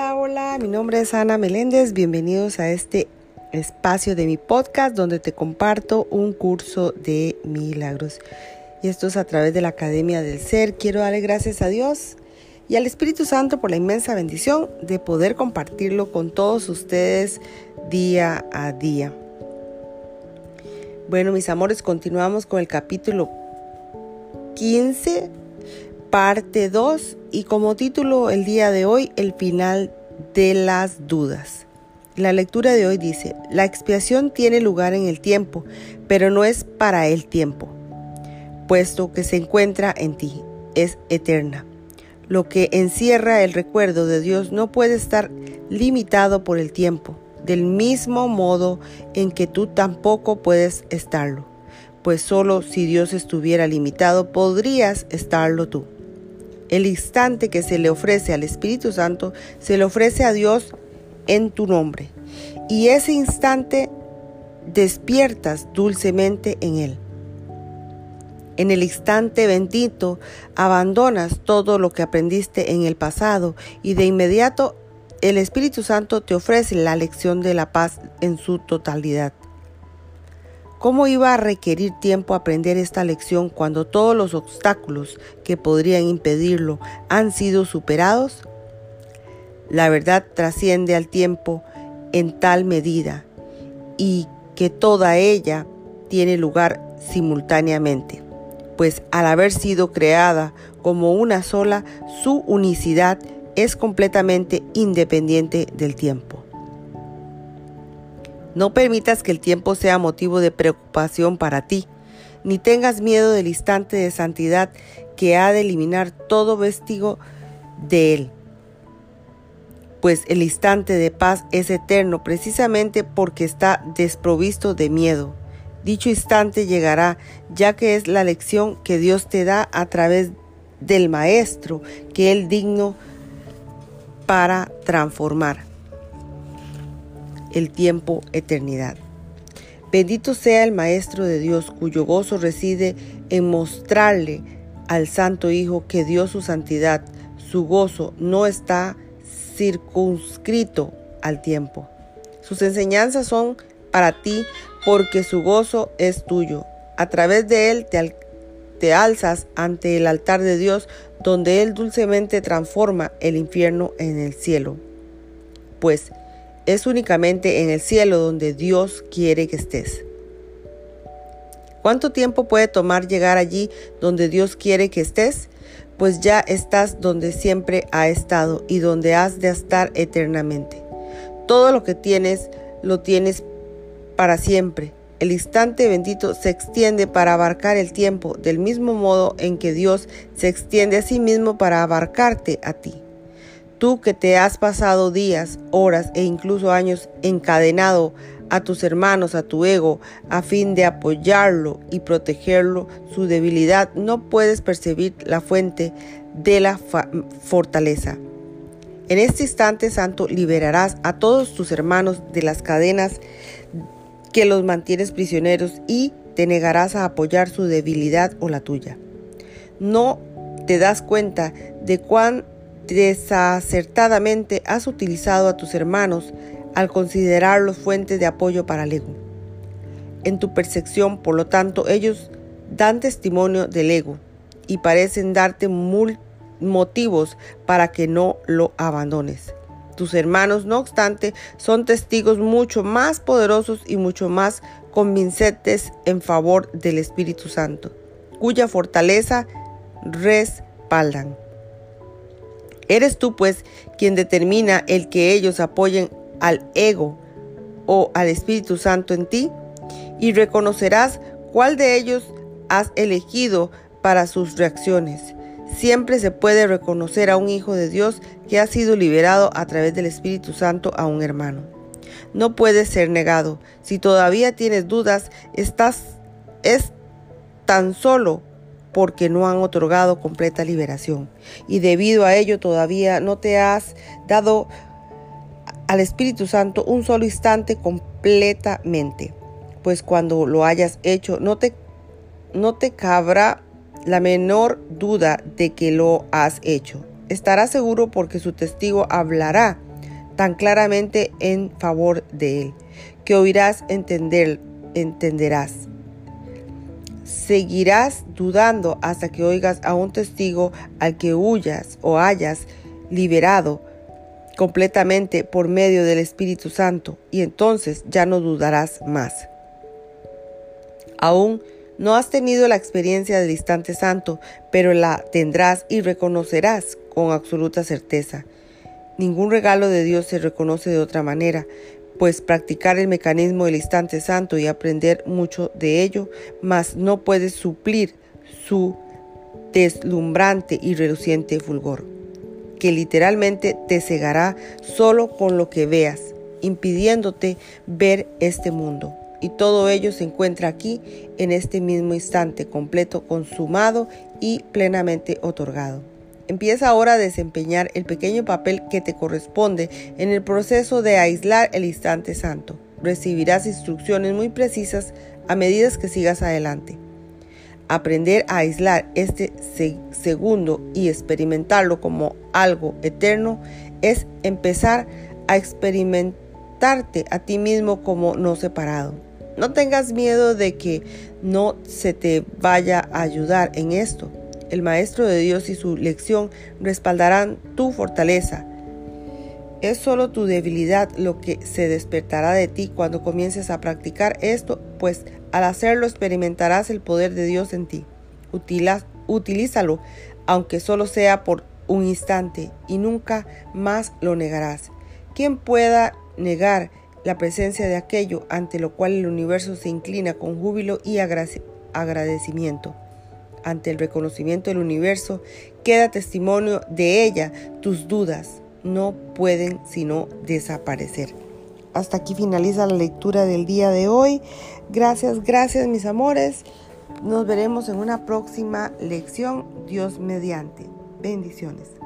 Hola, hola, mi nombre es Ana Meléndez, bienvenidos a este espacio de mi podcast donde te comparto un curso de milagros. Y esto es a través de la Academia del Ser. Quiero darle gracias a Dios y al Espíritu Santo por la inmensa bendición de poder compartirlo con todos ustedes día a día. Bueno, mis amores, continuamos con el capítulo 15 parte 2 y como título el día de hoy el final de las dudas. La lectura de hoy dice, la expiación tiene lugar en el tiempo, pero no es para el tiempo, puesto que se encuentra en ti, es eterna. Lo que encierra el recuerdo de Dios no puede estar limitado por el tiempo, del mismo modo en que tú tampoco puedes estarlo, pues solo si Dios estuviera limitado podrías estarlo tú. El instante que se le ofrece al Espíritu Santo, se le ofrece a Dios en tu nombre. Y ese instante despiertas dulcemente en Él. En el instante bendito abandonas todo lo que aprendiste en el pasado y de inmediato el Espíritu Santo te ofrece la lección de la paz en su totalidad. ¿Cómo iba a requerir tiempo aprender esta lección cuando todos los obstáculos que podrían impedirlo han sido superados? La verdad trasciende al tiempo en tal medida y que toda ella tiene lugar simultáneamente, pues al haber sido creada como una sola, su unicidad es completamente independiente del tiempo. No permitas que el tiempo sea motivo de preocupación para ti, ni tengas miedo del instante de santidad que ha de eliminar todo vestigo de él. Pues el instante de paz es eterno precisamente porque está desprovisto de miedo. Dicho instante llegará, ya que es la lección que Dios te da a través del Maestro que Él digno para transformar el tiempo eternidad. Bendito sea el Maestro de Dios, cuyo gozo reside en mostrarle al Santo Hijo que dio su santidad. Su gozo no está circunscrito al tiempo. Sus enseñanzas son para ti porque su gozo es tuyo. A través de él te, te alzas ante el altar de Dios donde él dulcemente transforma el infierno en el cielo. Pues es únicamente en el cielo donde Dios quiere que estés. ¿Cuánto tiempo puede tomar llegar allí donde Dios quiere que estés? Pues ya estás donde siempre ha estado y donde has de estar eternamente. Todo lo que tienes, lo tienes para siempre. El instante bendito se extiende para abarcar el tiempo, del mismo modo en que Dios se extiende a sí mismo para abarcarte a ti. Tú que te has pasado días, horas e incluso años encadenado a tus hermanos, a tu ego, a fin de apoyarlo y protegerlo, su debilidad, no puedes percibir la fuente de la fortaleza. En este instante santo liberarás a todos tus hermanos de las cadenas que los mantienes prisioneros y te negarás a apoyar su debilidad o la tuya. No te das cuenta de cuán desacertadamente has utilizado a tus hermanos al considerarlos fuentes de apoyo para el ego. En tu percepción, por lo tanto, ellos dan testimonio del ego y parecen darte motivos para que no lo abandones. Tus hermanos, no obstante, son testigos mucho más poderosos y mucho más convincentes en favor del Espíritu Santo, cuya fortaleza respaldan. Eres tú, pues, quien determina el que ellos apoyen al ego o al Espíritu Santo en ti y reconocerás cuál de ellos has elegido para sus reacciones. Siempre se puede reconocer a un hijo de Dios que ha sido liberado a través del Espíritu Santo a un hermano. No puede ser negado. Si todavía tienes dudas, estás es tan solo porque no han otorgado completa liberación. Y debido a ello todavía no te has dado al Espíritu Santo un solo instante completamente. Pues cuando lo hayas hecho, no te, no te cabrá la menor duda de que lo has hecho. Estarás seguro porque su testigo hablará tan claramente en favor de él, que oirás entender, entenderás. Seguirás dudando hasta que oigas a un testigo al que huyas o hayas liberado completamente por medio del Espíritu Santo, y entonces ya no dudarás más. Aún no has tenido la experiencia del instante santo, pero la tendrás y reconocerás con absoluta certeza. Ningún regalo de Dios se reconoce de otra manera, pues practicar el mecanismo del instante santo y aprender mucho de ello, mas no puedes suplir su deslumbrante y reluciente fulgor, que literalmente te cegará solo con lo que veas, impidiéndote ver este mundo. Y todo ello se encuentra aquí en este mismo instante, completo, consumado y plenamente otorgado. Empieza ahora a desempeñar el pequeño papel que te corresponde en el proceso de aislar el instante santo. Recibirás instrucciones muy precisas a medida que sigas adelante. Aprender a aislar este segundo y experimentarlo como algo eterno es empezar a experimentarte a ti mismo como no separado. No tengas miedo de que no se te vaya a ayudar en esto el Maestro de Dios y su lección respaldarán tu fortaleza. Es solo tu debilidad lo que se despertará de ti cuando comiences a practicar esto, pues al hacerlo experimentarás el poder de Dios en ti. utilízalo, aunque solo sea por un instante, y nunca más lo negarás. ¿Quién pueda negar la presencia de aquello ante lo cual el universo se inclina con júbilo y agradecimiento? Ante el reconocimiento del universo, queda testimonio de ella. Tus dudas no pueden sino desaparecer. Hasta aquí finaliza la lectura del día de hoy. Gracias, gracias mis amores. Nos veremos en una próxima lección, Dios mediante. Bendiciones.